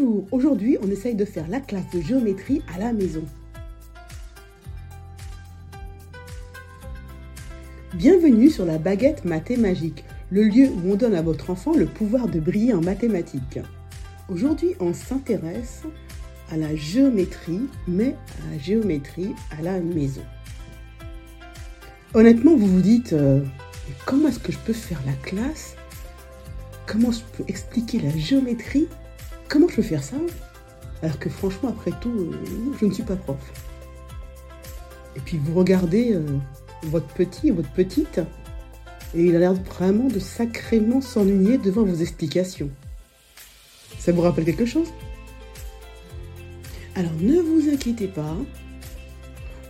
Bonjour, aujourd'hui on essaye de faire la classe de géométrie à la maison. Bienvenue sur la baguette mathémagique, le lieu où on donne à votre enfant le pouvoir de briller en mathématiques. Aujourd'hui on s'intéresse à la géométrie, mais à la géométrie à la maison. Honnêtement, vous vous dites, euh, comment est-ce que je peux faire la classe? Comment je peux expliquer la géométrie? Comment je peux faire ça Alors que franchement, après tout, euh, je ne suis pas prof. Et puis vous regardez euh, votre petit, votre petite, et il a l'air vraiment de sacrément s'ennuyer devant vos explications. Ça vous rappelle quelque chose? Alors ne vous inquiétez pas,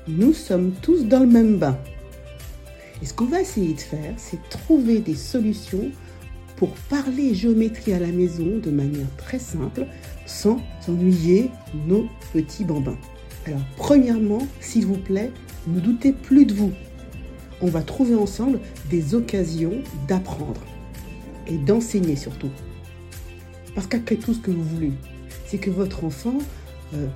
nous sommes tous dans le même bain. Et ce qu'on va essayer de faire, c'est trouver des solutions pour parler géométrie à la maison de manière très simple sans ennuyer nos petits bambins. Alors premièrement, s'il vous plaît, ne doutez plus de vous. On va trouver ensemble des occasions d'apprendre et d'enseigner surtout. Parce qu'après tout ce que vous voulez, c'est que votre enfant euh,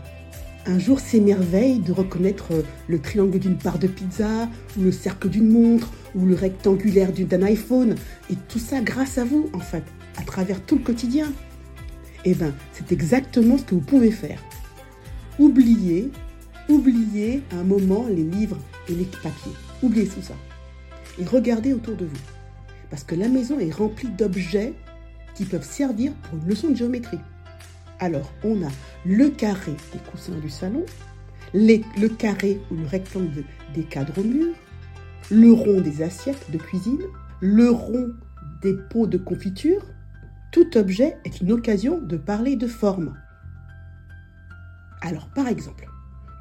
un jour s'émerveille de reconnaître euh, le triangle d'une part de pizza, ou le cercle d'une montre, ou le rectangulaire d'un iPhone, et tout ça grâce à vous, en fait, à travers tout le quotidien. Eh bien, c'est exactement ce que vous pouvez faire. Oubliez, oubliez un moment les livres et les papiers. Oubliez tout ça. Et regardez autour de vous. Parce que la maison est remplie d'objets qui peuvent servir pour une leçon de géométrie. Alors, on a le carré des coussins du salon, le carré ou le rectangle des cadres au mur, le rond des assiettes de cuisine, le rond des pots de confiture. Tout objet est une occasion de parler de forme. Alors, par exemple,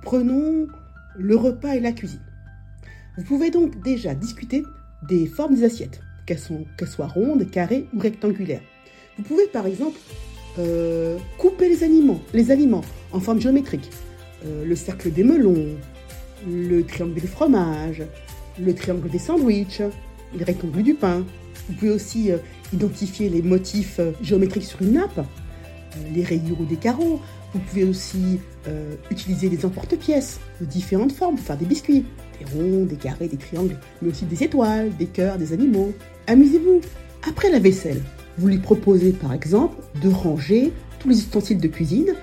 prenons le repas et la cuisine. Vous pouvez donc déjà discuter des formes des assiettes, qu'elles soient rondes, carrées ou rectangulaires. Vous pouvez par exemple euh, couper les aliments, les aliments en forme géométrique. Euh, le cercle des melons, le triangle des fromages, le triangle des sandwichs, le rectangle du pain. Vous pouvez aussi euh, identifier les motifs géométriques sur une nappe, les rayures ou des carreaux. Vous pouvez aussi utiliser des emporte-pièces de différentes formes pour faire des biscuits, des ronds, des carrés, des triangles, mais aussi des étoiles, des cœurs, des animaux. Amusez-vous. Après la vaisselle, vous lui proposez par exemple de ranger tous les ustensiles de cuisine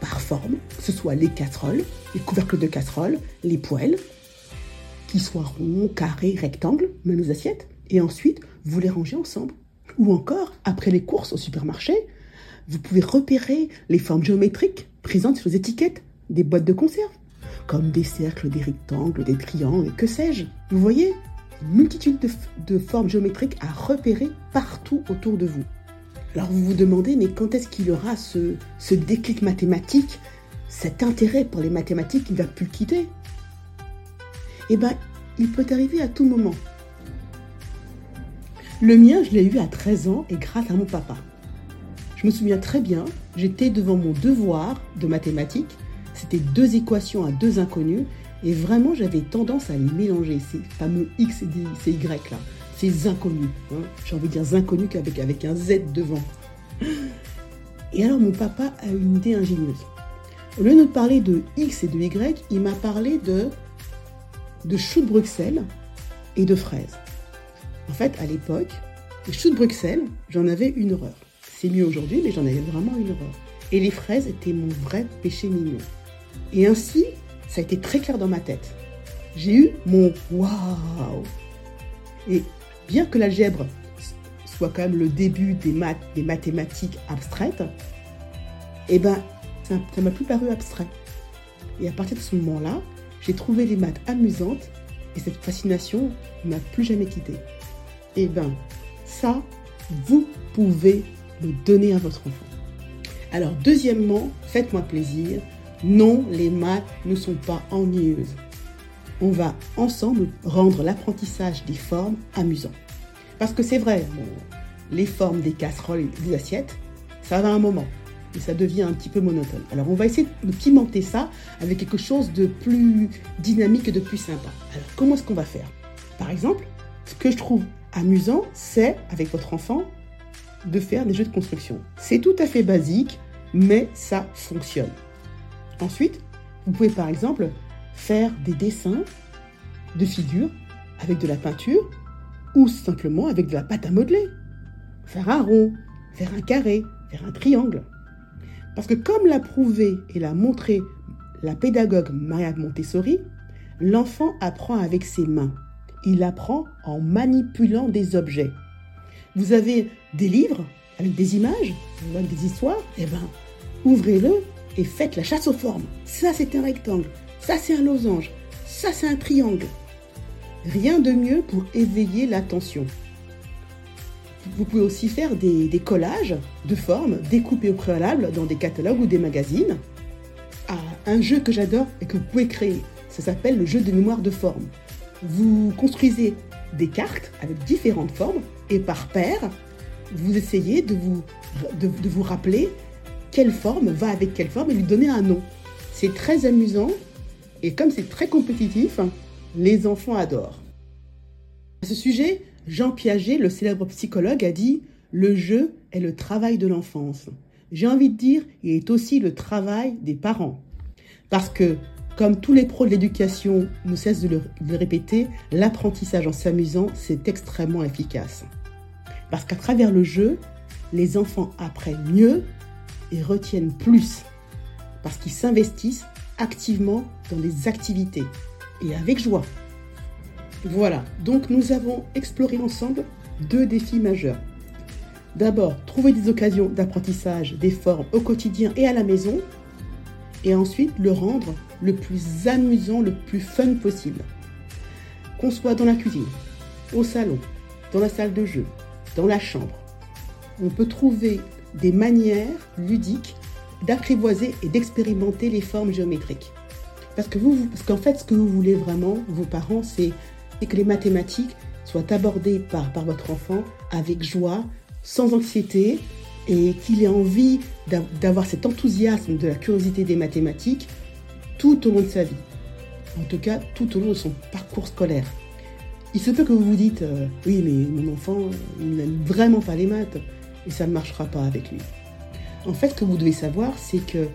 par forme, que ce soit les casseroles, les couvercles de casseroles, les poêles, qu'ils soient ronds, carrés, rectangles, même les assiettes, et ensuite vous les rangez ensemble. Ou encore, après les courses au supermarché, vous pouvez repérer les formes géométriques présentes sur les étiquettes des boîtes de conserve, comme des cercles, des rectangles, des triangles, que sais-je. Vous voyez? Une multitude de, formes géométriques à repérer partout autour de vous. Alors vous vous demandez, mais quand est-ce qu'il aura ce, déclic mathématique, cet intérêt pour les mathématiques qui ne va plus quitter? Eh bien, il peut arriver à tout moment. Le mien, je l'ai eu à 13 ans et grâce à mon papa. Je me souviens très bien, j'étais devant mon devoir de mathématiques. C'était deux équations à deux inconnus et vraiment, j'avais tendance à les mélanger, ces fameux X et ces Y là, ces inconnus. Hein. J'ai envie de dire inconnus avec, avec un Z devant. Et alors, mon papa a une idée ingénieuse. Au lieu de parler de X et de Y, il m'a parlé de, de choux de Bruxelles et de fraises. En fait, à l'époque, les choux de Bruxelles, j'en avais une horreur. C'est mieux aujourd'hui, mais j'en avais vraiment une horreur. Et les fraises étaient mon vrai péché mignon. Et ainsi, ça a été très clair dans ma tête. J'ai eu mon waouh. Et bien que l'algèbre soit quand même le début des des mathématiques abstraites, eh ben, ça m'a plus paru abstrait. Et à partir de ce moment-là, j'ai trouvé les maths amusantes et cette fascination ne m'a plus jamais quitté. Eh ben, ça, vous pouvez le donner à votre enfant. Alors, deuxièmement, faites-moi plaisir, non, les maths ne sont pas ennuyeuses. On va ensemble rendre l'apprentissage des formes amusant. Parce que c'est vrai, les formes des casseroles et des assiettes, ça va un moment. Et ça devient un petit peu monotone. Alors on va essayer de pimenter ça avec quelque chose de plus dynamique et de plus sympa. Alors comment est-ce qu'on va faire? Par exemple, ce que je trouve amusant, c'est avec votre enfant de faire des jeux de construction. C'est tout à fait basique, mais ça fonctionne. Ensuite, vous pouvez par exemple faire des dessins de figures avec de la peinture ou simplement avec de la pâte à modeler. Faire un rond, faire un carré, faire un triangle. Parce que comme l'a prouvé et l'a montré la pédagogue Maria Montessori, l'enfant apprend avec ses mains. Il apprend en manipulant des objets. Vous avez des livres avec des images, avec des histoires, eh ben, ouvrez-le et faites la chasse aux formes. Ça, c'est un rectangle. Ça, c'est un losange. Ça, c'est un triangle. Rien de mieux pour éveiller l'attention. Vous pouvez aussi faire des, collages de formes découpées au préalable dans des catalogues ou des magazines. Ah, un jeu que j'adore et que vous pouvez créer, ça s'appelle le jeu de mémoire de formes. Vous construisez des cartes avec différentes formes et par paire, vous essayez de vous, de vous rappeler quelle forme va avec quelle forme et lui donner un nom. C'est très amusant et comme c'est très compétitif, les enfants adorent. À ce sujet, Jean Piaget, le célèbre psychologue, a dit Le jeu est le travail de l'enfance. J'ai envie de dire, il est aussi le travail des parents. Parce que, comme tous les pros de l'éducation ne cessent de le répéter, l'apprentissage en s'amusant, c'est extrêmement efficace. Parce qu'à travers le jeu, les enfants apprennent mieux et retiennent plus parce qu'ils s'investissent activement dans des activités et avec joie. Voilà, donc nous avons exploré ensemble deux défis majeurs. D'abord, trouver des occasions d'apprentissage des formes au quotidien et à la maison, et ensuite le rendre le plus amusant, le plus fun possible. Qu'on soit dans la cuisine, au salon, dans la salle de jeu, dans la chambre, on peut trouver des manières ludiques d'apprivoiser et d'expérimenter les formes géométriques. Parce que vous, parce qu'en fait, ce que vous voulez vraiment, vos parents, c'est que les mathématiques soient abordées par, par votre enfant avec joie, sans anxiété, et qu'il ait envie d'avoir cet enthousiasme de la curiosité des mathématiques tout au long de sa vie. En tout cas, tout au long de son parcours scolaire. Il se peut que vous vous dites, euh, oui, mais mon enfant, il n'aime vraiment pas les maths et ça ne marchera pas avec lui. En fait, ce que vous devez savoir, c'est que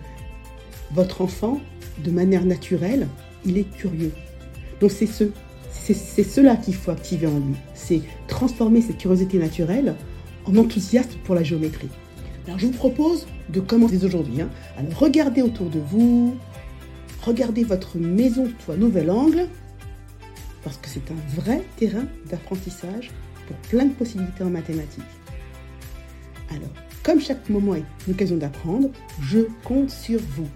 votre enfant, de manière naturelle, il est curieux. Donc c'est ce, c'est cela qu'il faut activer en lui. C'est transformer cette curiosité naturelle en enthousiasme pour la géométrie. Alors je vous propose de commencer aujourd'hui. Hein. Alors regardez autour de vous, regardez votre maison sous un nouvel angle, parce que c'est un vrai terrain d'apprentissage pour plein de possibilités en mathématiques. Alors, comme chaque moment est une occasion d'apprendre, je compte sur vous.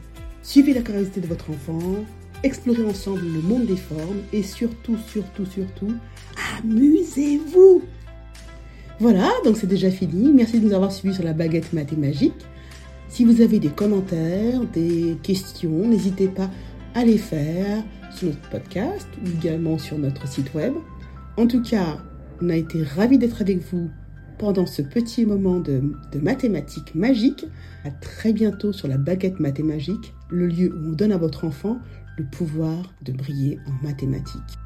Suivez la curiosité de votre enfant, explorez ensemble le monde des formes et surtout, surtout, surtout, amusez-vous Voilà, donc c'est déjà fini. Merci de nous avoir suivis sur la baguette mathématique. Si vous avez des commentaires, des questions, n'hésitez pas à les faire sur notre podcast ou également sur notre site web. En tout cas, on a été ravis d'être avec vous pendant ce petit moment de, mathématiques magiques. À très bientôt sur la baguette mathématique, le lieu où on donne à votre enfant le pouvoir de briller en mathématiques.